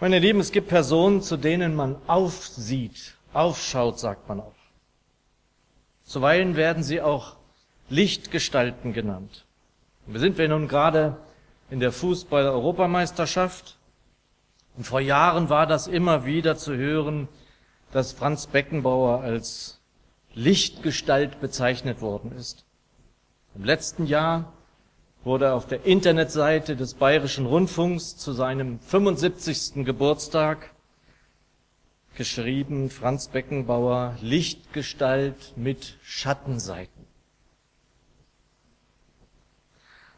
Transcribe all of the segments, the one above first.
Meine Lieben, es gibt Personen, zu denen man aufsieht, aufschaut, sagt man auch. Zuweilen werden sie auch Lichtgestalten genannt. Wir sind wir nun gerade in der Fußball-Europameisterschaft. Und vor Jahren war das immer wieder zu hören, dass Franz Beckenbauer als Lichtgestalt bezeichnet worden ist. Im letzten Jahr wurde auf der Internetseite des Bayerischen Rundfunks zu seinem 75. Geburtstag geschrieben, Franz Beckenbauer, Lichtgestalt mit Schattenseiten.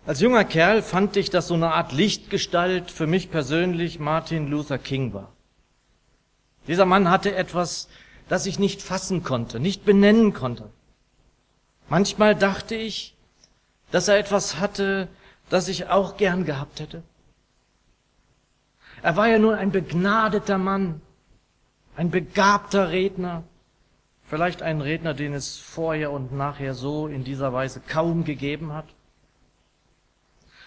Als junger Kerl fand ich, dass so eine Art Lichtgestalt für mich persönlich Martin Luther King war. Dieser Mann hatte etwas, das ich nicht fassen konnte, nicht benennen konnte. Manchmal dachte ich, dass er etwas hatte, das ich auch gern gehabt hätte. Er war ja nun ein begnadeter Mann, ein begabter Redner, vielleicht ein Redner, den es vorher und nachher so in dieser Weise kaum gegeben hat.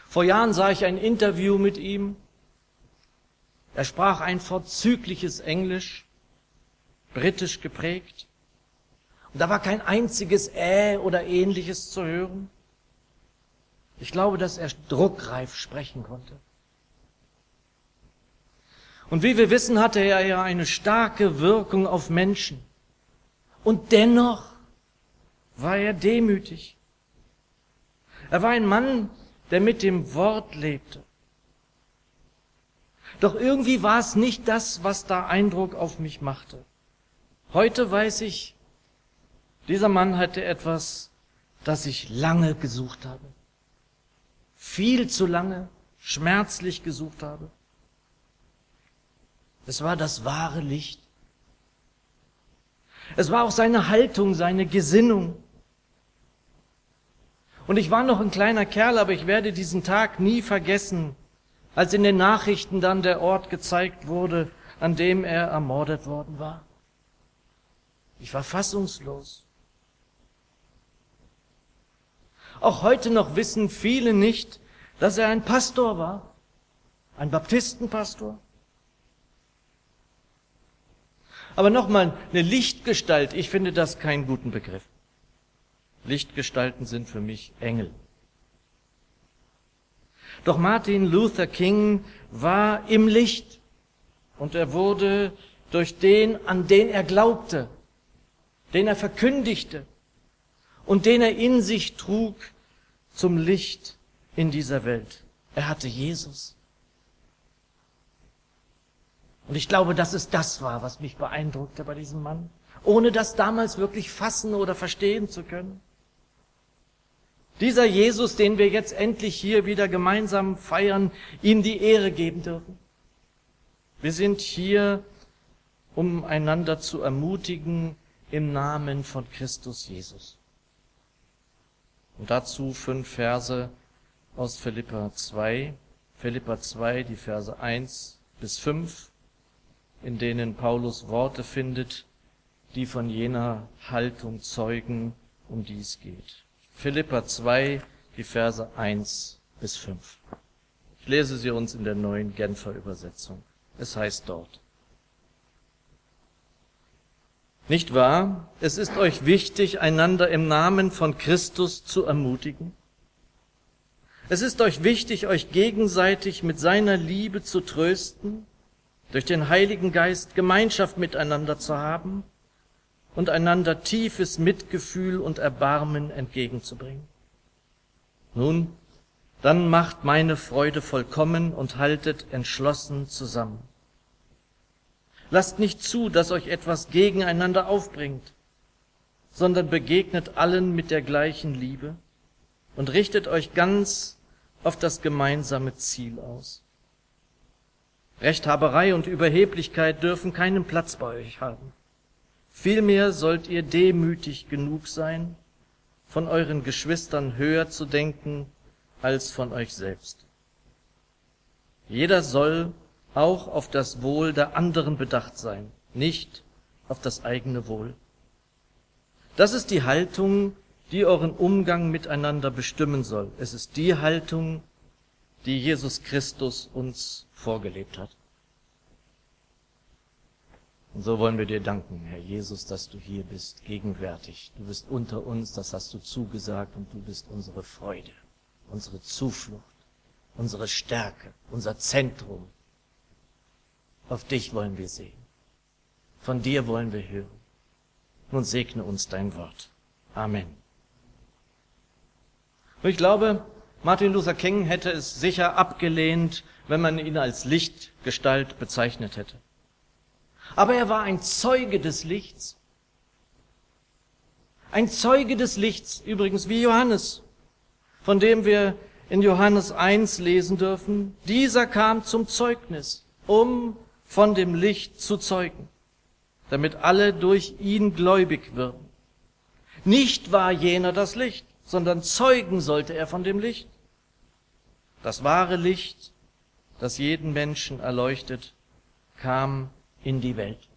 Vor Jahren sah ich ein Interview mit ihm. Er sprach ein vorzügliches Englisch, britisch geprägt. Und da war kein einziges Äh oder ähnliches zu hören. Ich glaube, dass er druckreif sprechen konnte. Und wie wir wissen, hatte er ja eine starke Wirkung auf Menschen. Und dennoch war er demütig. Er war ein Mann, der mit dem Wort lebte. Doch irgendwie war es nicht das, was da Eindruck auf mich machte. Heute weiß ich, dieser Mann hatte etwas, das ich lange gesucht habe viel zu lange schmerzlich gesucht habe. Es war das wahre Licht. Es war auch seine Haltung, seine Gesinnung. Und ich war noch ein kleiner Kerl, aber ich werde diesen Tag nie vergessen, als in den Nachrichten dann der Ort gezeigt wurde, an dem er ermordet worden war. Ich war fassungslos. Auch heute noch wissen viele nicht, dass er ein Pastor war, ein Baptistenpastor. Aber nochmal, eine Lichtgestalt, ich finde das keinen guten Begriff. Lichtgestalten sind für mich Engel. Doch Martin Luther King war im Licht und er wurde durch den, an den er glaubte, den er verkündigte, und den er in sich trug zum Licht in dieser Welt. Er hatte Jesus. Und ich glaube, dass es das war, was mich beeindruckte bei diesem Mann, ohne das damals wirklich fassen oder verstehen zu können. Dieser Jesus, den wir jetzt endlich hier wieder gemeinsam feiern, ihm die Ehre geben dürfen. Wir sind hier, um einander zu ermutigen im Namen von Christus Jesus. Und dazu fünf Verse aus Philippa 2. Philippa 2, die Verse 1 bis 5, in denen Paulus Worte findet, die von jener Haltung zeugen, um die es geht. Philippa 2, die Verse 1 bis 5. Ich lese sie uns in der neuen Genfer Übersetzung. Es heißt dort, nicht wahr? Es ist euch wichtig, einander im Namen von Christus zu ermutigen. Es ist euch wichtig, euch gegenseitig mit seiner Liebe zu trösten, durch den Heiligen Geist Gemeinschaft miteinander zu haben und einander tiefes Mitgefühl und Erbarmen entgegenzubringen. Nun, dann macht meine Freude vollkommen und haltet entschlossen zusammen. Lasst nicht zu, dass euch etwas gegeneinander aufbringt, sondern begegnet allen mit der gleichen Liebe und richtet euch ganz auf das gemeinsame Ziel aus. Rechthaberei und Überheblichkeit dürfen keinen Platz bei euch haben. Vielmehr sollt ihr demütig genug sein, von euren Geschwistern höher zu denken als von euch selbst. Jeder soll auch auf das Wohl der anderen bedacht sein, nicht auf das eigene Wohl. Das ist die Haltung, die euren Umgang miteinander bestimmen soll. Es ist die Haltung, die Jesus Christus uns vorgelebt hat. Und so wollen wir dir danken, Herr Jesus, dass du hier bist, gegenwärtig. Du bist unter uns, das hast du zugesagt, und du bist unsere Freude, unsere Zuflucht, unsere Stärke, unser Zentrum. Auf dich wollen wir sehen. Von dir wollen wir hören. Nun segne uns dein Wort. Amen. Und ich glaube, Martin Luther King hätte es sicher abgelehnt, wenn man ihn als Lichtgestalt bezeichnet hätte. Aber er war ein Zeuge des Lichts. Ein Zeuge des Lichts, übrigens wie Johannes, von dem wir in Johannes 1 lesen dürfen. Dieser kam zum Zeugnis, um von dem Licht zu zeugen, damit alle durch ihn gläubig würden. Nicht war jener das Licht, sondern zeugen sollte er von dem Licht. Das wahre Licht, das jeden Menschen erleuchtet, kam in die Welt.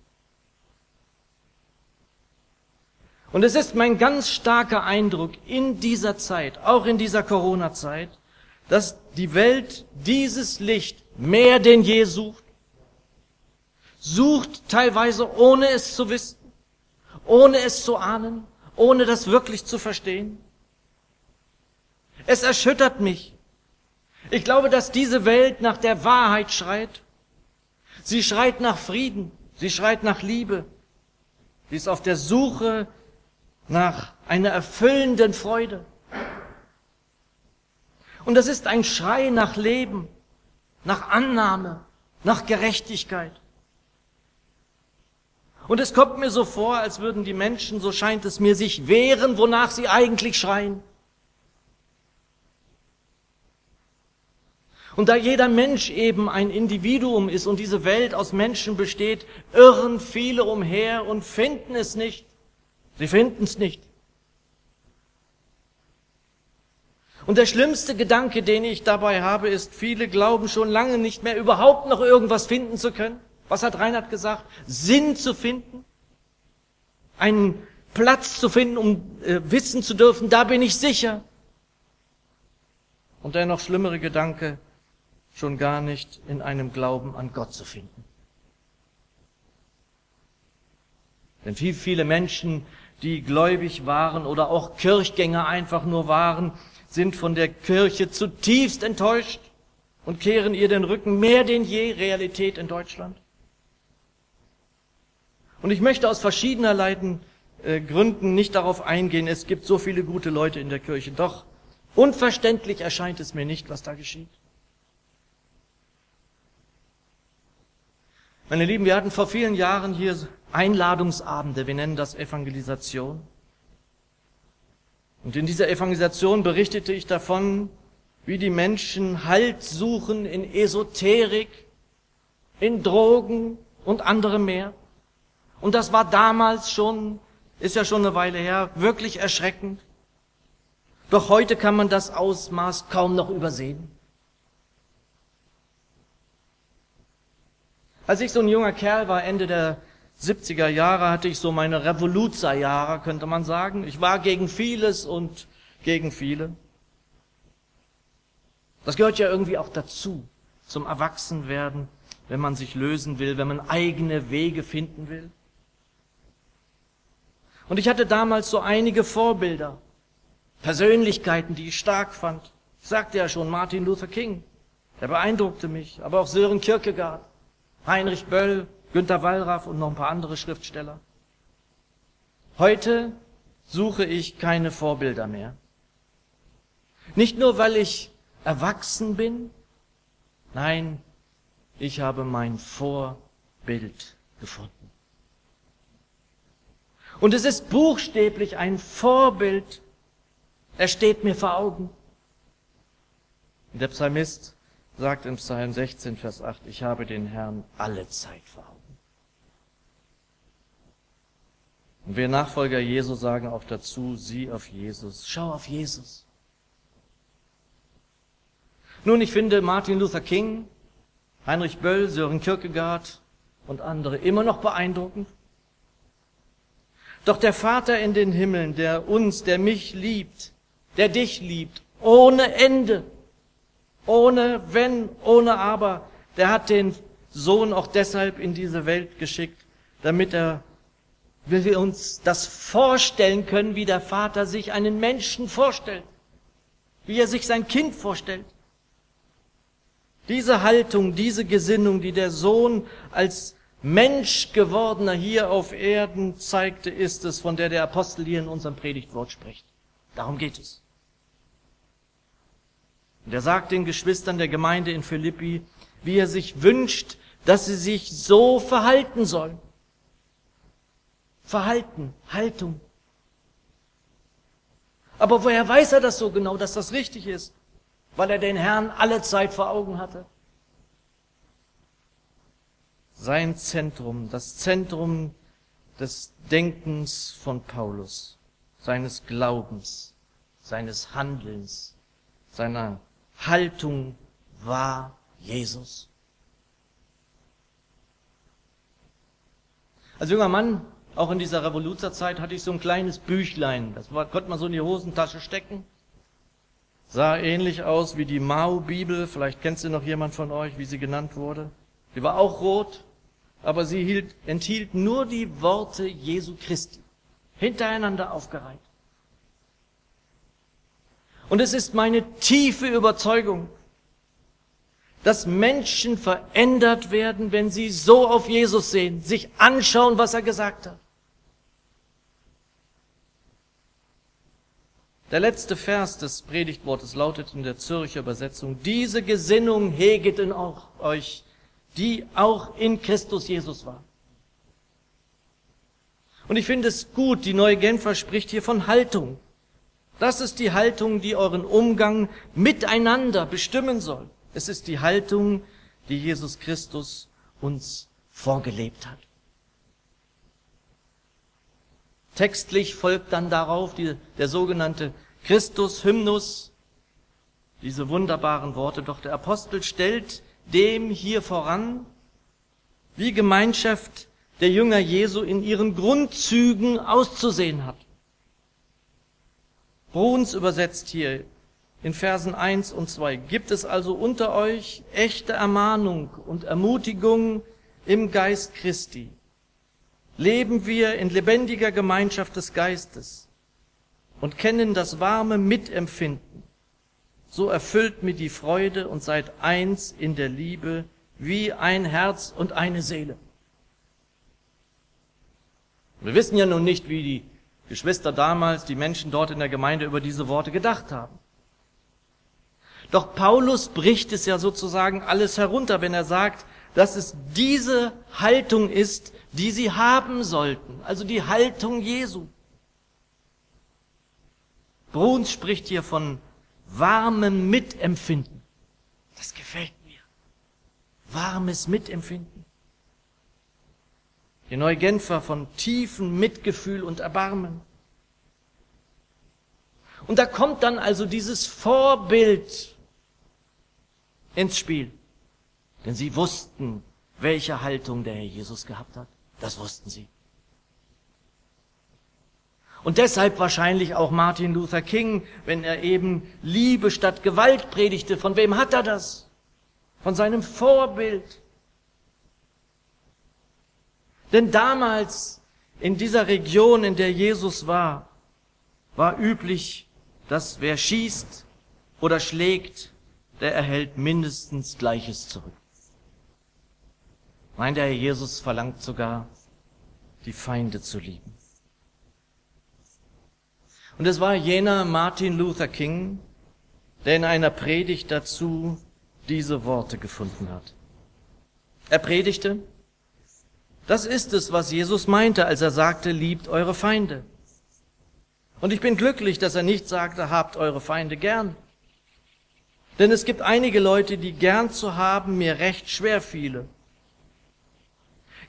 Und es ist mein ganz starker Eindruck in dieser Zeit, auch in dieser Corona-Zeit, dass die Welt dieses Licht mehr denn je sucht. Sucht teilweise ohne es zu wissen, ohne es zu ahnen, ohne das wirklich zu verstehen. Es erschüttert mich. Ich glaube, dass diese Welt nach der Wahrheit schreit Sie schreit nach Frieden, sie schreit nach Liebe. Sie ist auf der Suche nach einer erfüllenden Freude. Und das ist ein Schrei nach Leben, nach Annahme, nach Gerechtigkeit. Und es kommt mir so vor, als würden die Menschen, so scheint es mir, sich wehren, wonach sie eigentlich schreien. Und da jeder Mensch eben ein Individuum ist und diese Welt aus Menschen besteht, irren viele umher und finden es nicht. Sie finden es nicht. Und der schlimmste Gedanke, den ich dabei habe, ist, viele glauben schon lange nicht mehr überhaupt noch irgendwas finden zu können. Was hat Reinhard gesagt? Sinn zu finden. Einen Platz zu finden, um äh, wissen zu dürfen, da bin ich sicher. Und der noch schlimmere Gedanke, schon gar nicht in einem Glauben an Gott zu finden. Denn viel, viele Menschen, die gläubig waren oder auch Kirchgänger einfach nur waren, sind von der Kirche zutiefst enttäuscht und kehren ihr den Rücken mehr denn je Realität in Deutschland. Und ich möchte aus verschiedenerlei äh, Gründen nicht darauf eingehen, es gibt so viele gute Leute in der Kirche. Doch unverständlich erscheint es mir nicht, was da geschieht. Meine Lieben, wir hatten vor vielen Jahren hier Einladungsabende, wir nennen das Evangelisation. Und in dieser Evangelisation berichtete ich davon, wie die Menschen Halt suchen in Esoterik, in Drogen und anderem mehr. Und das war damals schon, ist ja schon eine Weile her, wirklich erschreckend. Doch heute kann man das Ausmaß kaum noch übersehen. Als ich so ein junger Kerl war, Ende der 70er Jahre, hatte ich so meine Revoluzerjahre, könnte man sagen. Ich war gegen vieles und gegen viele. Das gehört ja irgendwie auch dazu, zum Erwachsenwerden, wenn man sich lösen will, wenn man eigene Wege finden will. Und ich hatte damals so einige Vorbilder, Persönlichkeiten, die ich stark fand. Ich sagte ja schon, Martin Luther King, der beeindruckte mich, aber auch Sören Kierkegaard. Heinrich Böll, Günter Wallraff und noch ein paar andere Schriftsteller. Heute suche ich keine Vorbilder mehr. Nicht nur, weil ich erwachsen bin, nein, ich habe mein Vorbild gefunden. Und es ist buchstäblich ein Vorbild. Er steht mir vor Augen. Der Psalmist sagt im Psalm 16, Vers 8, ich habe den Herrn alle Zeit vor Augen. Und wir Nachfolger Jesu sagen auch dazu, sieh auf Jesus, schau auf Jesus. Nun, ich finde Martin Luther King, Heinrich Böll, Sören Kierkegaard und andere immer noch beeindruckend. Doch der Vater in den Himmeln, der uns, der mich liebt, der dich liebt, ohne Ende, ohne Wenn, ohne Aber. Der hat den Sohn auch deshalb in diese Welt geschickt, damit er, wie wir uns das vorstellen können, wie der Vater sich einen Menschen vorstellt, wie er sich sein Kind vorstellt. Diese Haltung, diese Gesinnung, die der Sohn als Mensch gewordener hier auf Erden zeigte, ist es, von der der Apostel hier in unserem Predigtwort spricht. Darum geht es. Und er sagt den Geschwistern der Gemeinde in Philippi, wie er sich wünscht, dass sie sich so verhalten sollen. Verhalten, Haltung. Aber woher weiß er das so genau, dass das richtig ist? Weil er den Herrn alle Zeit vor Augen hatte. Sein Zentrum, das Zentrum des Denkens von Paulus, seines Glaubens, seines Handelns, seiner Haltung war Jesus. Als junger Mann, auch in dieser Revoluzerzeit, hatte ich so ein kleines Büchlein. Das konnte man so in die Hosentasche stecken. Sah ähnlich aus wie die Mao-Bibel. Vielleicht kennt sie noch jemand von euch, wie sie genannt wurde. Die war auch rot, aber sie hielt, enthielt nur die Worte Jesu Christi. Hintereinander aufgereiht. Und es ist meine tiefe Überzeugung, dass Menschen verändert werden, wenn sie so auf Jesus sehen, sich anschauen, was er gesagt hat. Der letzte Vers des Predigtwortes lautet in der Zürcher Übersetzung, diese Gesinnung heget in euch, die auch in Christus Jesus war. Und ich finde es gut, die neue Genfer spricht hier von Haltung. Das ist die Haltung, die euren Umgang miteinander bestimmen soll. Es ist die Haltung, die Jesus Christus uns vorgelebt hat. Textlich folgt dann darauf die, der sogenannte Christus-Hymnus, diese wunderbaren Worte. Doch der Apostel stellt dem hier voran, wie Gemeinschaft der Jünger Jesu in ihren Grundzügen auszusehen hat. Bruns übersetzt hier in Versen 1 und 2. Gibt es also unter euch echte Ermahnung und Ermutigung im Geist Christi? Leben wir in lebendiger Gemeinschaft des Geistes und kennen das warme Mitempfinden. So erfüllt mir die Freude und seid eins in der Liebe wie ein Herz und eine Seele. Wir wissen ja nun nicht, wie die Geschwister damals, die Menschen dort in der Gemeinde über diese Worte gedacht haben. Doch Paulus bricht es ja sozusagen alles herunter, wenn er sagt, dass es diese Haltung ist, die sie haben sollten, also die Haltung Jesu. Bruns spricht hier von warmem Mitempfinden. Das gefällt mir. Warmes Mitempfinden. Die Neugenfer von tiefem Mitgefühl und Erbarmen. Und da kommt dann also dieses Vorbild ins Spiel. Denn sie wussten, welche Haltung der Herr Jesus gehabt hat. Das wussten sie. Und deshalb wahrscheinlich auch Martin Luther King, wenn er eben Liebe statt Gewalt predigte. Von wem hat er das? Von seinem Vorbild. Denn damals in dieser Region, in der Jesus war, war üblich, dass wer schießt oder schlägt, der erhält mindestens Gleiches zurück. Mein der Herr Jesus verlangt sogar, die Feinde zu lieben. Und es war jener Martin Luther King, der in einer Predigt dazu diese Worte gefunden hat. Er predigte, das ist es, was Jesus meinte, als er sagte, liebt eure Feinde. Und ich bin glücklich, dass er nicht sagte, habt eure Feinde gern. Denn es gibt einige Leute, die gern zu haben mir recht schwer fiele.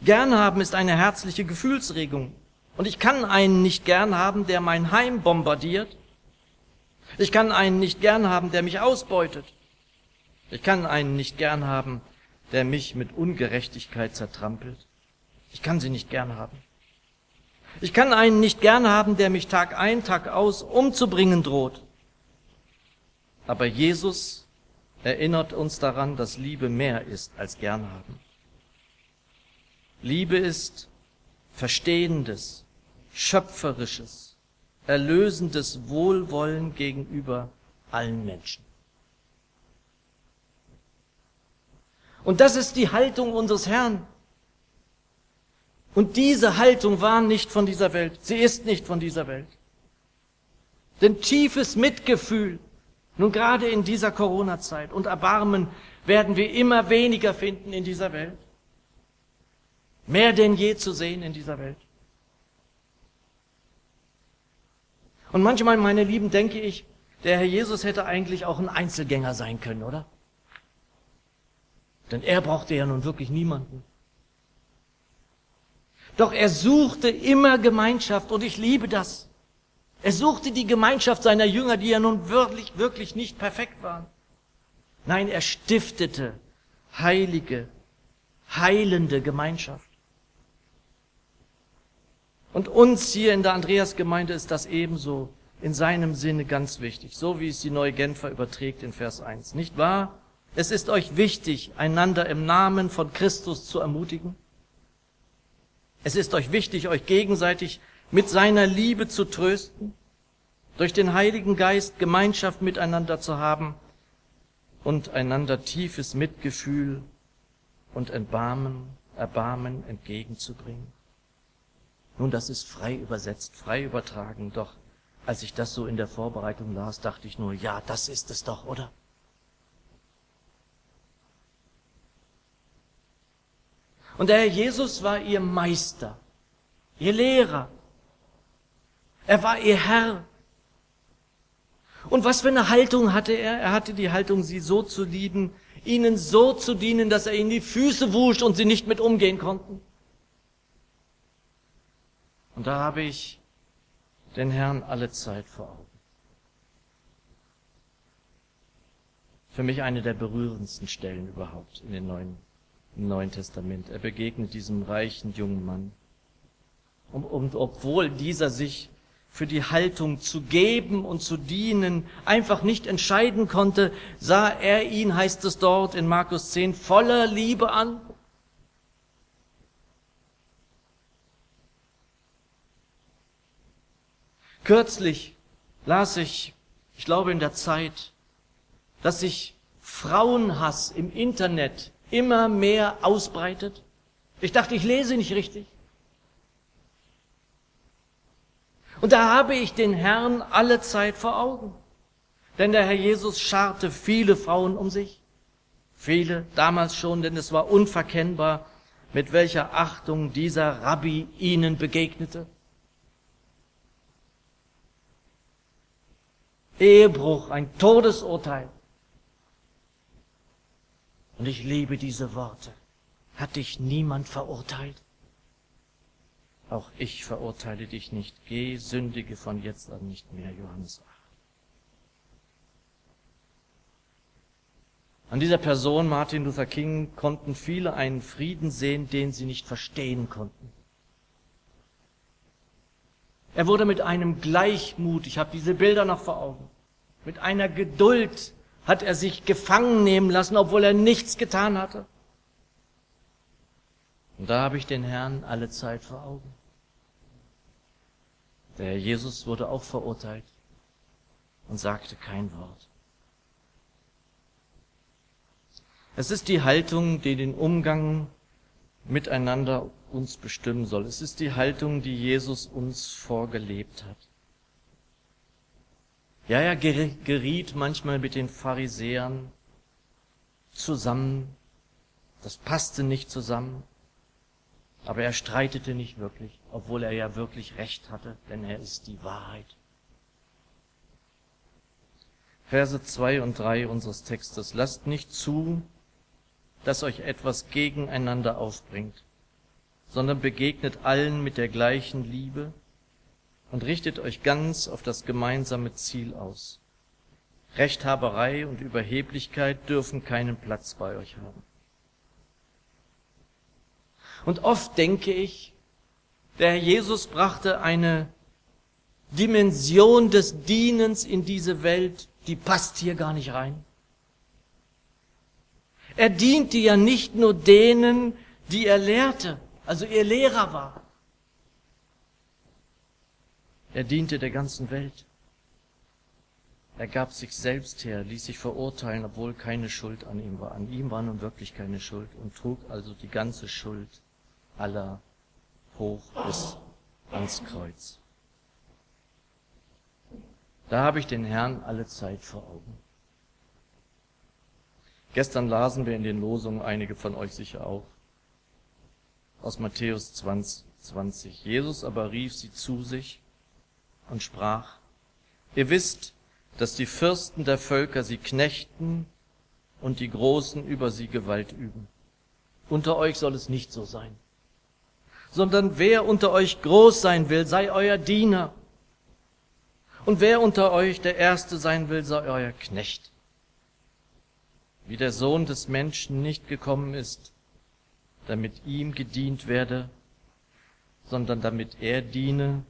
Gern haben ist eine herzliche Gefühlsregung. Und ich kann einen nicht gern haben, der mein Heim bombardiert. Ich kann einen nicht gern haben, der mich ausbeutet. Ich kann einen nicht gern haben, der mich mit Ungerechtigkeit zertrampelt. Ich kann sie nicht gern haben. Ich kann einen nicht gern haben, der mich Tag ein, Tag aus umzubringen droht. Aber Jesus erinnert uns daran, dass Liebe mehr ist als gern haben. Liebe ist, verstehendes, schöpferisches, erlösendes Wohlwollen gegenüber allen Menschen. Und das ist die Haltung unseres Herrn. Und diese Haltung war nicht von dieser Welt. Sie ist nicht von dieser Welt. Denn tiefes Mitgefühl, nun gerade in dieser Corona-Zeit und Erbarmen werden wir immer weniger finden in dieser Welt. Mehr denn je zu sehen in dieser Welt. Und manchmal, meine Lieben, denke ich, der Herr Jesus hätte eigentlich auch ein Einzelgänger sein können, oder? Denn er brauchte ja nun wirklich niemanden. Doch er suchte immer Gemeinschaft und ich liebe das. Er suchte die Gemeinschaft seiner Jünger, die ja nun wirklich, wirklich nicht perfekt waren. Nein, er stiftete heilige, heilende Gemeinschaft. Und uns hier in der Andreasgemeinde ist das ebenso in seinem Sinne ganz wichtig, so wie es die neue Genfer überträgt in Vers 1. Nicht wahr? Es ist euch wichtig, einander im Namen von Christus zu ermutigen. Es ist euch wichtig, euch gegenseitig mit seiner Liebe zu trösten, durch den Heiligen Geist Gemeinschaft miteinander zu haben und einander tiefes Mitgefühl und Erbarmen, Erbarmen entgegenzubringen. Nun, das ist frei übersetzt, frei übertragen, doch als ich das so in der Vorbereitung las, dachte ich nur, ja, das ist es doch, oder? Und der Herr Jesus war ihr Meister, ihr Lehrer. Er war ihr Herr. Und was für eine Haltung hatte er? Er hatte die Haltung, sie so zu lieben, ihnen so zu dienen, dass er ihnen die Füße wusch und sie nicht mit umgehen konnten. Und da habe ich den Herrn alle Zeit vor Augen. Für mich eine der berührendsten Stellen überhaupt in den Neuen, im Neuen Testament. Er begegnet diesem reichen jungen Mann. Und, und obwohl dieser sich für die Haltung zu geben und zu dienen einfach nicht entscheiden konnte, sah er ihn, heißt es dort in Markus 10, voller Liebe an. Kürzlich las ich, ich glaube in der Zeit, dass sich Frauenhass im Internet immer mehr ausbreitet. Ich dachte, ich lese nicht richtig. Und da habe ich den Herrn alle Zeit vor Augen. Denn der Herr Jesus scharte viele Frauen um sich. Viele, damals schon, denn es war unverkennbar, mit welcher Achtung dieser Rabbi ihnen begegnete. Ehebruch, ein Todesurteil. Und ich liebe diese Worte. Hat dich niemand verurteilt? Auch ich verurteile dich nicht. Geh, sündige von jetzt an nicht mehr. Johannes 8. An dieser Person, Martin Luther King, konnten viele einen Frieden sehen, den sie nicht verstehen konnten. Er wurde mit einem Gleichmut, ich habe diese Bilder noch vor Augen, mit einer Geduld hat er sich gefangen nehmen lassen, obwohl er nichts getan hatte. Und da habe ich den Herrn alle Zeit vor Augen. Der Herr Jesus wurde auch verurteilt und sagte kein Wort. Es ist die Haltung, die den Umgang miteinander uns bestimmen soll. Es ist die Haltung, die Jesus uns vorgelebt hat. Ja, er geriet manchmal mit den Pharisäern zusammen. Das passte nicht zusammen. Aber er streitete nicht wirklich, obwohl er ja wirklich recht hatte, denn er ist die Wahrheit. Verse zwei und drei unseres Textes. Lasst nicht zu, dass euch etwas gegeneinander aufbringt, sondern begegnet allen mit der gleichen Liebe und richtet euch ganz auf das gemeinsame Ziel aus. Rechthaberei und Überheblichkeit dürfen keinen Platz bei euch haben. Und oft denke ich, der Herr Jesus brachte eine Dimension des Dienens in diese Welt, die passt hier gar nicht rein. Er diente ja nicht nur denen, die er lehrte, also ihr Lehrer war. Er diente der ganzen Welt. Er gab sich selbst her, ließ sich verurteilen, obwohl keine Schuld an ihm war. An ihm war nun wirklich keine Schuld und trug also die ganze Schuld aller hoch bis ans Kreuz. Da habe ich den Herrn alle Zeit vor Augen. Gestern lasen wir in den Losungen, einige von euch sicher auch, aus Matthäus 20, 20. Jesus aber rief sie zu sich und sprach, ihr wisst, dass die Fürsten der Völker sie knechten und die Großen über sie Gewalt üben. Unter euch soll es nicht so sein, sondern wer unter euch groß sein will, sei euer Diener. Und wer unter euch der Erste sein will, sei euer Knecht. Wie der Sohn des Menschen nicht gekommen ist, damit ihm gedient werde, sondern damit er diene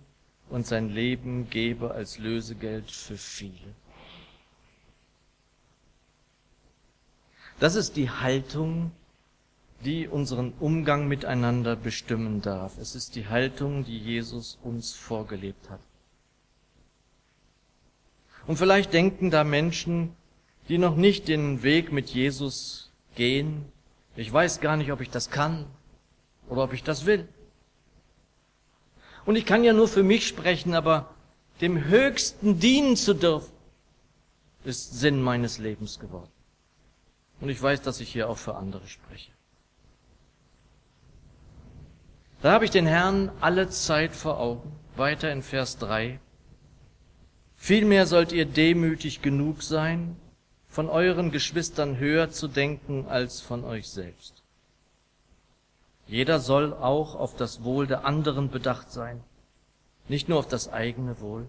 und sein Leben gebe als Lösegeld für viele. Das ist die Haltung, die unseren Umgang miteinander bestimmen darf. Es ist die Haltung, die Jesus uns vorgelebt hat. Und vielleicht denken da Menschen, die noch nicht den Weg mit Jesus gehen, ich weiß gar nicht, ob ich das kann oder ob ich das will. Und ich kann ja nur für mich sprechen, aber dem Höchsten dienen zu dürfen, ist Sinn meines Lebens geworden. Und ich weiß, dass ich hier auch für andere spreche. Da habe ich den Herrn alle Zeit vor Augen. Weiter in Vers 3. Vielmehr sollt ihr demütig genug sein, von euren Geschwistern höher zu denken als von euch selbst. Jeder soll auch auf das Wohl der anderen bedacht sein, nicht nur auf das eigene Wohl.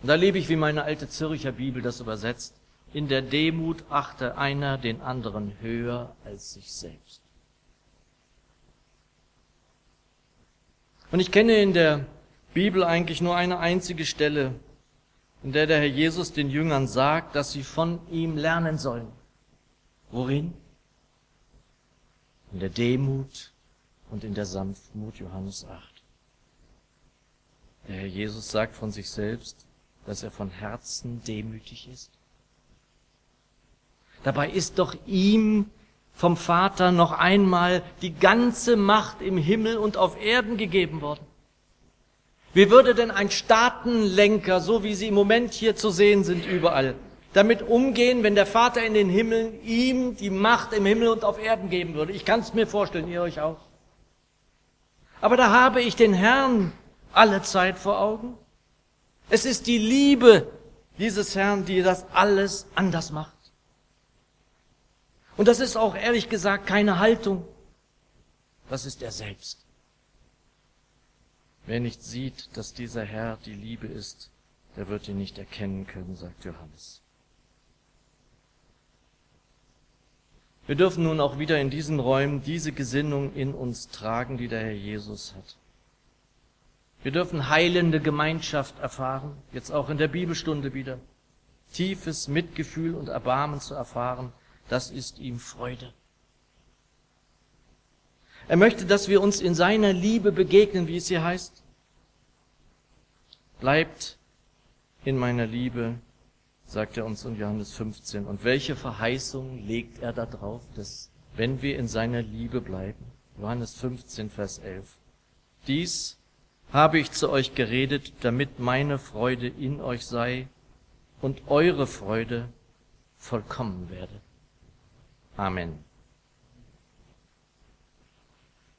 Und da lebe ich, wie meine alte Zürcher Bibel das übersetzt, in der Demut achte einer den anderen höher als sich selbst. Und ich kenne in der Bibel eigentlich nur eine einzige Stelle, in der der Herr Jesus den Jüngern sagt, dass sie von ihm lernen sollen. Worin? In der Demut und in der Sanftmut, Johannes 8. Der Herr Jesus sagt von sich selbst, dass er von Herzen demütig ist. Dabei ist doch ihm vom Vater noch einmal die ganze Macht im Himmel und auf Erden gegeben worden. Wie würde denn ein Staatenlenker, so wie sie im Moment hier zu sehen sind überall, damit umgehen, wenn der Vater in den Himmeln ihm die Macht im Himmel und auf Erden geben würde? Ich kann es mir vorstellen, ihr euch auch. Aber da habe ich den Herrn alle Zeit vor Augen. Es ist die Liebe dieses Herrn, die das alles anders macht. Und das ist auch ehrlich gesagt keine Haltung. Das ist er selbst. Wer nicht sieht, dass dieser Herr die Liebe ist, der wird ihn nicht erkennen können, sagt Johannes. Wir dürfen nun auch wieder in diesen Räumen diese Gesinnung in uns tragen, die der Herr Jesus hat. Wir dürfen heilende Gemeinschaft erfahren, jetzt auch in der Bibelstunde wieder. Tiefes Mitgefühl und Erbarmen zu erfahren, das ist ihm Freude. Er möchte, dass wir uns in seiner Liebe begegnen, wie es hier heißt. Bleibt in meiner Liebe, sagt er uns in Johannes 15. Und welche Verheißung legt er da drauf, dass wenn wir in seiner Liebe bleiben? Johannes 15, Vers 11. Dies habe ich zu euch geredet, damit meine Freude in euch sei und eure Freude vollkommen werde. Amen.